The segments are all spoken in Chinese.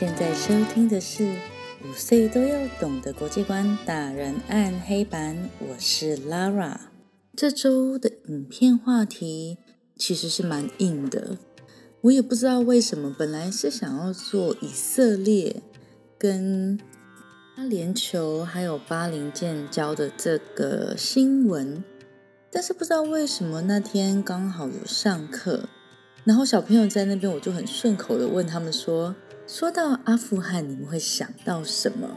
现在收听的是《五岁都要懂的国际观打人按黑板》，我是 Lara。这周的影片话题其实是蛮硬的，我也不知道为什么。本来是想要做以色列跟阿联酋还有巴林建交的这个新闻，但是不知道为什么那天刚好有上课，然后小朋友在那边，我就很顺口的问他们说。说到阿富汗，你们会想到什么？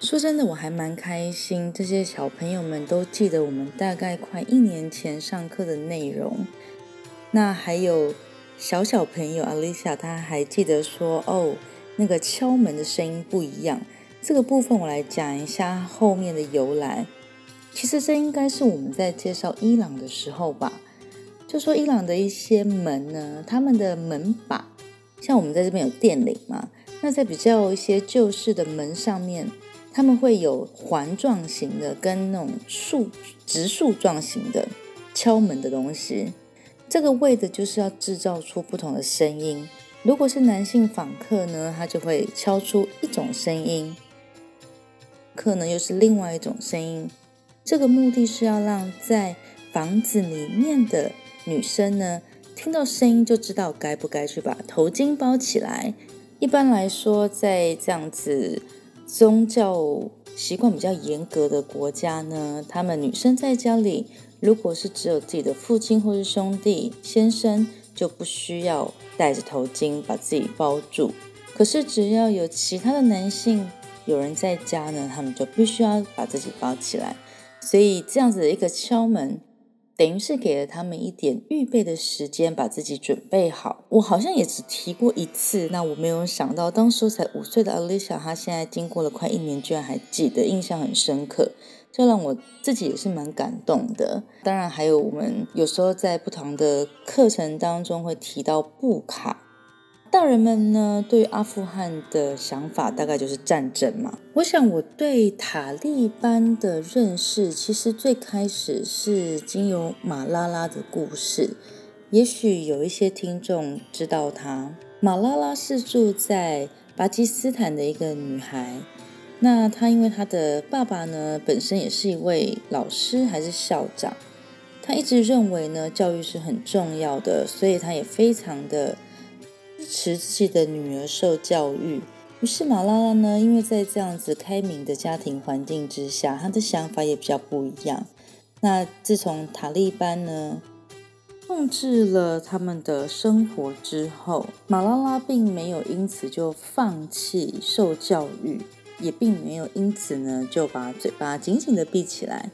说真的，我还蛮开心，这些小朋友们都记得我们大概快一年前上课的内容。那还有小小朋友阿丽莎，她还记得说：“哦，那个敲门的声音不一样。”这个部分我来讲一下后面的由来。其实这应该是我们在介绍伊朗的时候吧，就说伊朗的一些门呢，他们的门把。像我们在这边有电铃嘛，那在比较一些旧式的门上面，他们会有环状型的跟那种竖直竖状型的敲门的东西。这个为的就是要制造出不同的声音。如果是男性访客呢，他就会敲出一种声音，客呢又是另外一种声音。这个目的是要让在房子里面的女生呢。听到声音就知道该不该去把头巾包起来。一般来说，在这样子宗教习惯比较严格的国家呢，他们女生在家里，如果是只有自己的父亲或是兄弟先生，就不需要戴着头巾把自己包住。可是只要有其他的男性有人在家呢，他们就必须要把自己包起来。所以这样子的一个敲门。等于是给了他们一点预备的时间，把自己准备好。我好像也只提过一次，那我没有想到，当时才五岁的 Alicia，她现在经过了快一年，居然还记得，印象很深刻，这让我自己也是蛮感动的。当然，还有我们有时候在不同的课程当中会提到布卡。大人们呢，对阿富汗的想法大概就是战争嘛。我想我对塔利班的认识，其实最开始是经由马拉拉的故事。也许有一些听众知道她。马拉拉是住在巴基斯坦的一个女孩。那她因为她的爸爸呢，本身也是一位老师还是校长，她一直认为呢，教育是很重要的，所以她也非常的。持自己的女儿受教育，于是马拉拉呢，因为在这样子开明的家庭环境之下，她的想法也比较不一样。那自从塔利班呢控制了他们的生活之后，马拉拉并没有因此就放弃受教育，也并没有因此呢就把嘴巴紧紧的闭起来。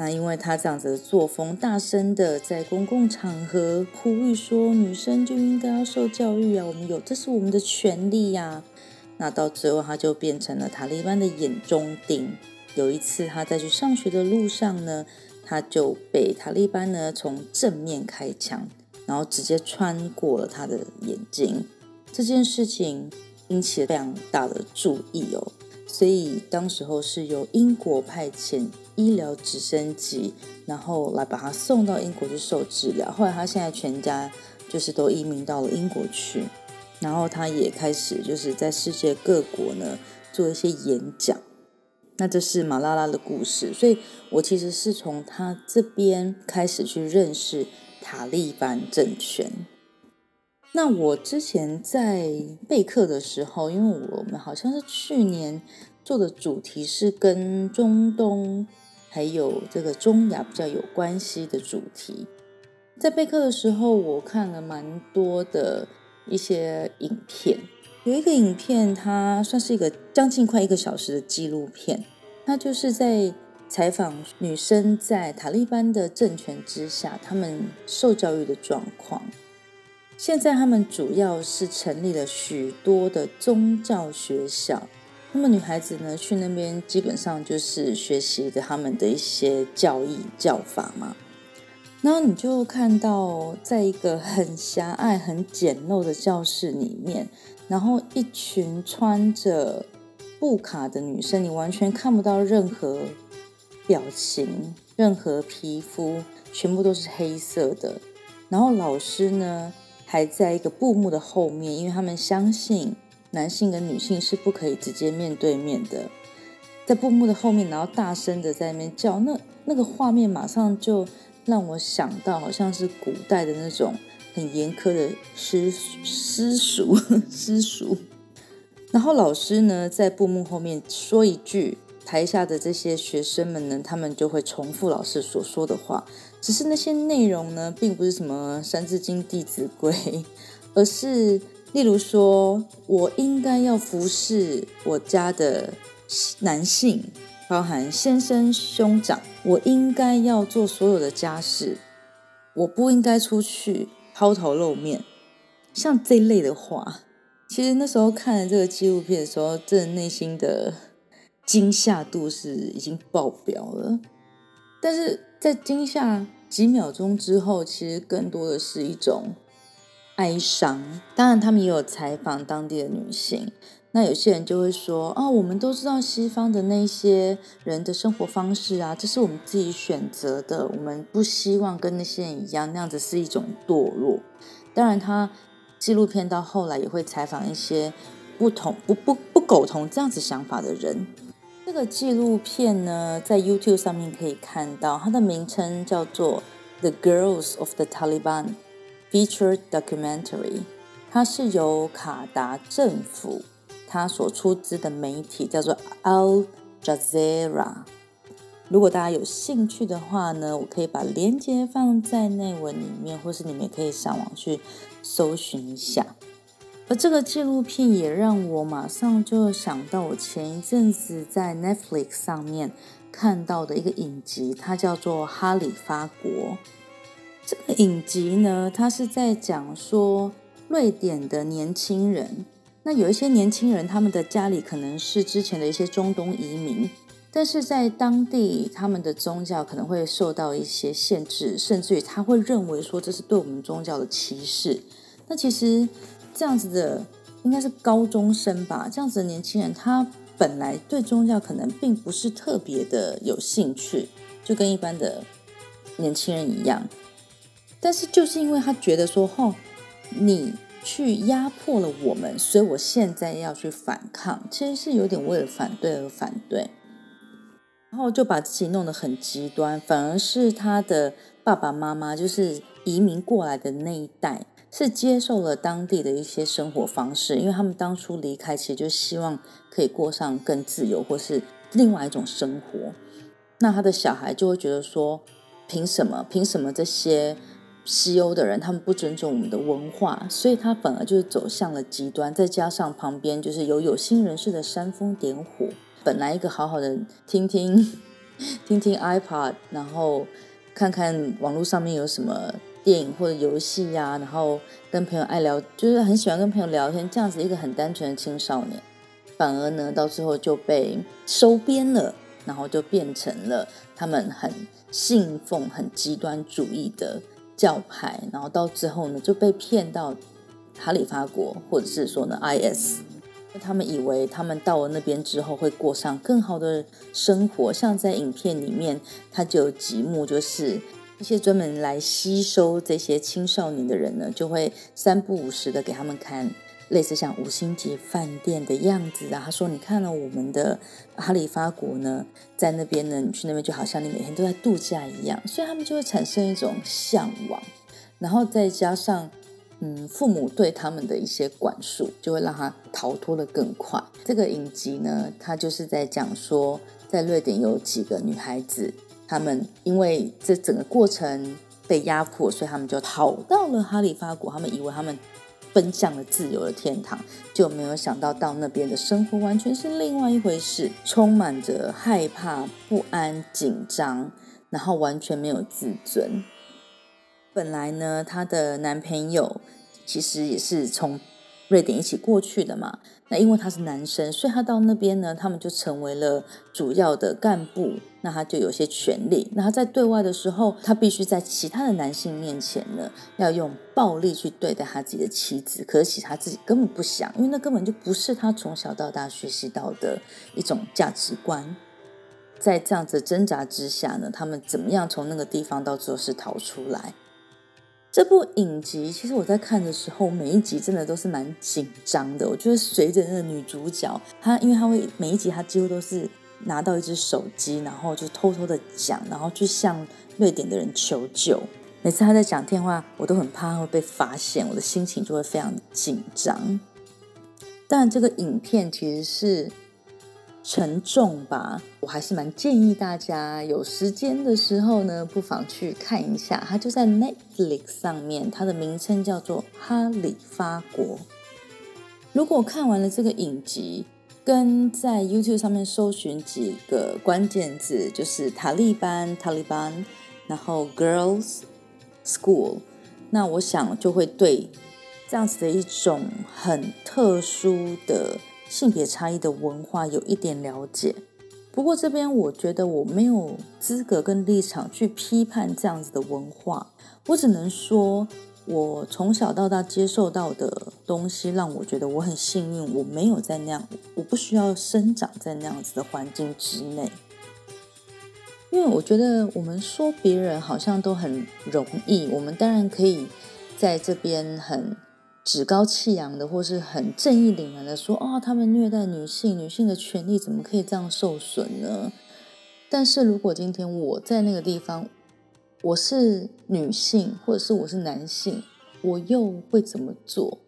那因为他这样子的作风，大声的在公共场合呼吁说，女生就应该要受教育啊，我们有，这是我们的权利呀。那到最后，他就变成了塔利班的眼中钉。有一次，他在去上学的路上呢，他就被塔利班呢从正面开枪，然后直接穿过了他的眼睛。这件事情引起了非常大的注意哦。所以当时候是由英国派遣医疗直升机，然后来把他送到英国去受治疗。后来他现在全家就是都移民到了英国去，然后他也开始就是在世界各国呢做一些演讲。那这是马拉拉的故事，所以我其实是从他这边开始去认识塔利班政权。那我之前在备课的时候，因为我们好像是去年做的主题是跟中东还有这个中亚比较有关系的主题，在备课的时候，我看了蛮多的一些影片，有一个影片，它算是一个将近快一个小时的纪录片，它就是在采访女生在塔利班的政权之下，她们受教育的状况。现在他们主要是成立了许多的宗教学校，那么女孩子呢去那边基本上就是学习的他们的一些教义教法嘛。然后你就看到在一个很狭隘、很简陋的教室里面，然后一群穿着布卡的女生，你完全看不到任何表情、任何皮肤，全部都是黑色的。然后老师呢？还在一个布幕的后面，因为他们相信男性跟女性是不可以直接面对面的，在布幕的后面，然后大声的在那边叫，那那个画面马上就让我想到，好像是古代的那种很严苛的私私塾私塾。然后老师呢，在布幕后面说一句，台下的这些学生们呢，他们就会重复老师所说的话。只是那些内容呢，并不是什么《三字经》《弟子规》，而是例如说，我应该要服侍我家的男性，包含先生、兄长，我应该要做所有的家事，我不应该出去抛头露面，像这类的话。其实那时候看了这个纪录片的时候，真的内心的惊吓度是已经爆表了。但是在惊吓几秒钟之后，其实更多的是一种哀伤。当然，他们也有采访当地的女性。那有些人就会说：“哦，我们都知道西方的那些人的生活方式啊，这是我们自己选择的。我们不希望跟那些人一样，那样子是一种堕落。”当然，他。纪录片到后来也会采访一些不同不不不苟同这样子想法的人。这个纪录片呢，在 YouTube 上面可以看到，它的名称叫做《The Girls of the Taliban Feature Documentary》，它是由卡达政府它所出资的媒体叫做 Al Jazeera。如果大家有兴趣的话呢，我可以把链接放在内文里面，或是你们也可以上网去搜寻一下。而这个纪录片也让我马上就想到我前一阵子在 Netflix 上面看到的一个影集，它叫做《哈里发国》。这个影集呢，它是在讲说瑞典的年轻人，那有一些年轻人，他们的家里可能是之前的一些中东移民。但是在当地，他们的宗教可能会受到一些限制，甚至于他会认为说这是对我们宗教的歧视。那其实这样子的应该是高中生吧？这样子的年轻人，他本来对宗教可能并不是特别的有兴趣，就跟一般的年轻人一样。但是就是因为他觉得说，吼，你去压迫了我们，所以我现在要去反抗，其实是有点为了反对而反对。然后就把自己弄得很极端，反而是他的爸爸妈妈，就是移民过来的那一代，是接受了当地的一些生活方式，因为他们当初离开，其实就希望可以过上更自由或是另外一种生活。那他的小孩就会觉得说，凭什么？凭什么这些西欧的人他们不尊重我们的文化？所以他反而就是走向了极端，再加上旁边就是有有心人士的煽风点火。本来一个好好的听听 听听 iPod，然后看看网络上面有什么电影或者游戏呀，然后跟朋友爱聊，就是很喜欢跟朋友聊天，这样子一个很单纯的青少年，反而呢到最后就被收编了，然后就变成了他们很信奉很极端主义的教派，然后到最后呢就被骗到哈里发国，或者是说呢 IS。他们以为他们到了那边之后会过上更好的生活，像在影片里面，他就有几幕，就是一些专门来吸收这些青少年的人呢，就会三不五时的给他们看类似像五星级饭店的样子啊。他说：“你看了我们的哈里发国呢，在那边呢，你去那边就好像你每天都在度假一样。”所以他们就会产生一种向往，然后再加上。嗯，父母对他们的一些管束，就会让他逃脱的更快。这个影集呢，它就是在讲说，在瑞典有几个女孩子，他们因为这整个过程被压迫，所以他们就逃到了哈利法国。他们以为他们奔向了自由的天堂，就没有想到到那边的生活完全是另外一回事，充满着害怕、不安、紧张，然后完全没有自尊。本来呢，她的男朋友其实也是从瑞典一起过去的嘛。那因为他是男生，所以他到那边呢，他们就成为了主要的干部。那他就有些权利。那他在对外的时候，他必须在其他的男性面前呢，要用暴力去对待他自己的妻子。可是他自己根本不想，因为那根本就不是他从小到大学习到的一种价值观。在这样子挣扎之下呢，他们怎么样从那个地方到最后是逃出来？这部影集其实我在看的时候，每一集真的都是蛮紧张的。我觉得随着那个女主角，她因为她会每一集她几乎都是拿到一只手机，然后就偷偷的讲，然后去向瑞典的人求救。每次她在讲电话，我都很怕会被发现，我的心情就会非常紧张。但这个影片其实是。沉重吧，我还是蛮建议大家有时间的时候呢，不妨去看一下。它就在 Netflix 上面，它的名称叫做《哈里发国》。如果看完了这个影集，跟在 YouTube 上面搜寻几个关键字，就是塔利班、塔利班，然后 Girls School，那我想就会对这样子的一种很特殊的。性别差异的文化有一点了解，不过这边我觉得我没有资格跟立场去批判这样子的文化，我只能说，我从小到大接受到的东西让我觉得我很幸运，我没有在那样，我不需要生长在那样子的环境之内，因为我觉得我们说别人好像都很容易，我们当然可以在这边很。趾高气扬的，或是很正义凛然的说：“哦，他们虐待女性，女性的权利怎么可以这样受损呢？”但是如果今天我在那个地方，我是女性，或者是我是男性，我又会怎么做？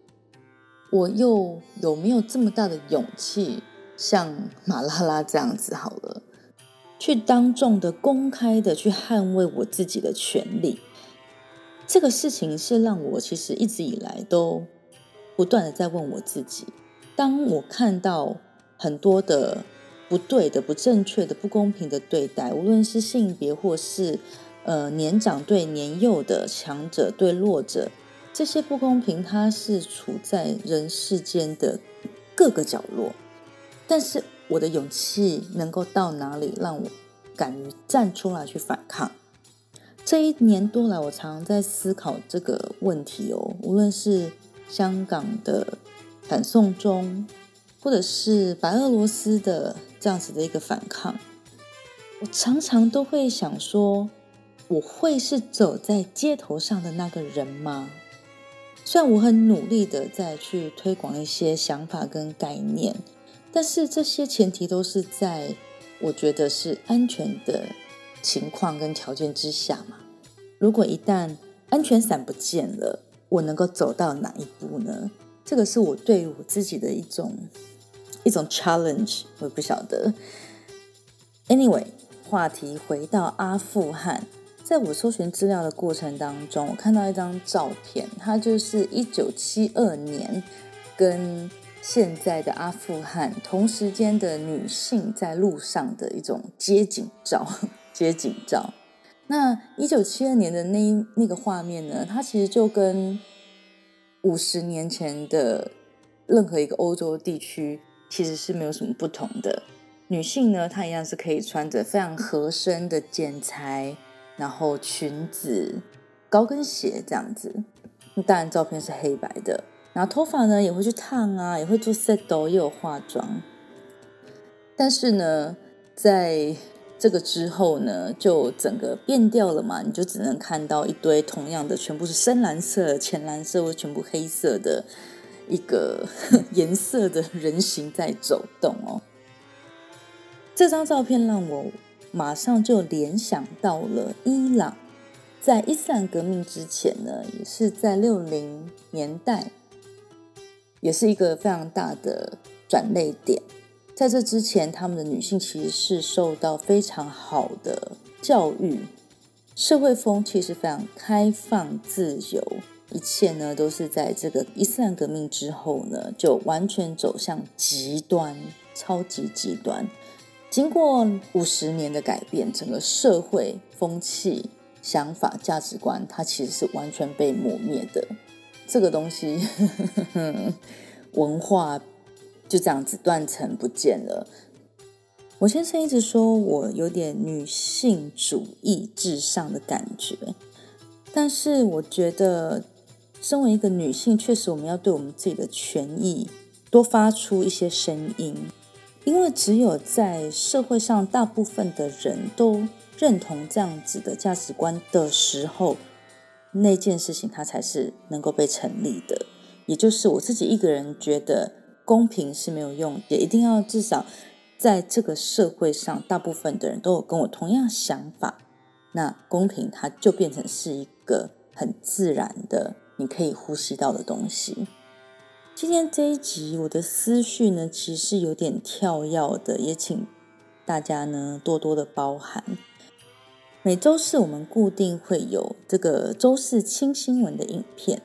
我又有没有这么大的勇气，像马拉拉这样子好了，去当众的、公开的去捍卫我自己的权利？这个事情是让我其实一直以来都不断的在问我自己：当我看到很多的不对的、不正确的、不公平的对待，无论是性别或是呃年长对年幼的、强者对弱者，这些不公平，它是处在人世间的各个角落。但是我的勇气能够到哪里，让我敢于站出来去反抗？这一年多来，我常常在思考这个问题哦。无论是香港的反送中，或者是白俄罗斯的这样子的一个反抗，我常常都会想说：我会是走在街头上的那个人吗？虽然我很努力的在去推广一些想法跟概念，但是这些前提都是在我觉得是安全的。情况跟条件之下嘛，如果一旦安全伞不见了，我能够走到哪一步呢？这个是我对我自己的一种一种 challenge，我不晓得。Anyway，话题回到阿富汗，在我搜寻资料的过程当中，我看到一张照片，它就是一九七二年跟现在的阿富汗同时间的女性在路上的一种街景照。街景照，那一九七二年的那那个画面呢？它其实就跟五十年前的任何一个欧洲地区其实是没有什么不同的。女性呢，她一样是可以穿着非常合身的剪裁，然后裙子、高跟鞋这样子。当然，照片是黑白的，然后头发呢也会去烫啊，也会做 set 也有化妆。但是呢，在这个之后呢，就整个变掉了嘛，你就只能看到一堆同样的，全部是深蓝色、浅蓝色或全部黑色的一个 颜色的人形在走动哦。这张照片让我马上就联想到了伊朗，在伊斯兰革命之前呢，也是在六零年代，也是一个非常大的转捩点。在这之前，他们的女性其实是受到非常好的教育，社会风气是非常开放、自由，一切呢都是在这个伊斯兰革命之后呢，就完全走向极端、超级极端。经过五十年的改变，整个社会风气、想法、价值观，它其实是完全被磨灭的。这个东西，文化。就这样子断层不见了。我先生一直说我有点女性主义至上的感觉，但是我觉得，身为一个女性，确实我们要对我们自己的权益多发出一些声音，因为只有在社会上大部分的人都认同这样子的价值观的时候，那件事情它才是能够被成立的。也就是我自己一个人觉得公平是没有用，也一定要至少在这个社会上，大部分的人都有跟我同样想法，那公平它就变成是一个很自然的，你可以呼吸到的东西。今天这一集我的思绪呢，其实有点跳跃的，也请大家呢多多的包涵。每周四我们固定会有这个周四轻新闻的影片。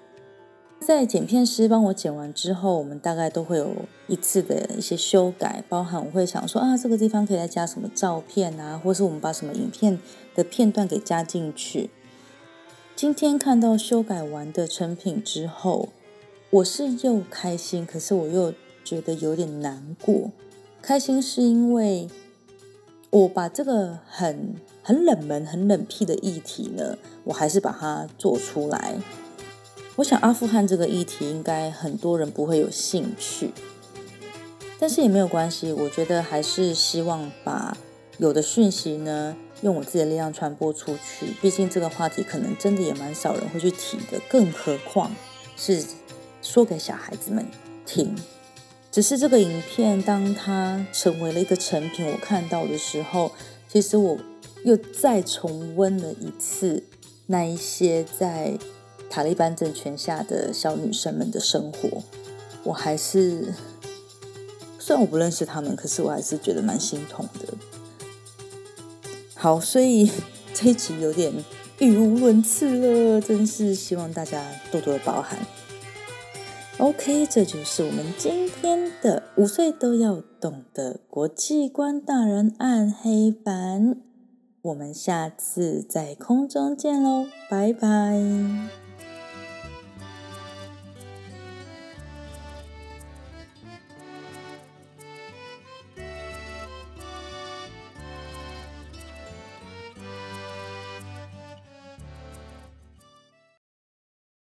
在剪片师帮我剪完之后，我们大概都会有一次的一些修改，包含我会想说啊，这个地方可以再加什么照片啊，或是我们把什么影片的片段给加进去。今天看到修改完的成品之后，我是又开心，可是我又觉得有点难过。开心是因为我把这个很很冷门、很冷僻的议题呢，我还是把它做出来。我想阿富汗这个议题应该很多人不会有兴趣，但是也没有关系。我觉得还是希望把有的讯息呢，用我自己的力量传播出去。毕竟这个话题可能真的也蛮少人会去提的，更何况是说给小孩子们听。只是这个影片当它成为了一个成品，我看到的时候，其实我又再重温了一次那一些在。塔利班政权下的小女生们的生活，我还是虽然我不认识他们，可是我还是觉得蛮心痛的。好，所以这一集有点语无伦次了，真是希望大家多多包涵。OK，这就是我们今天的五岁都要懂的国际观大人暗黑版。我们下次在空中见喽，拜拜。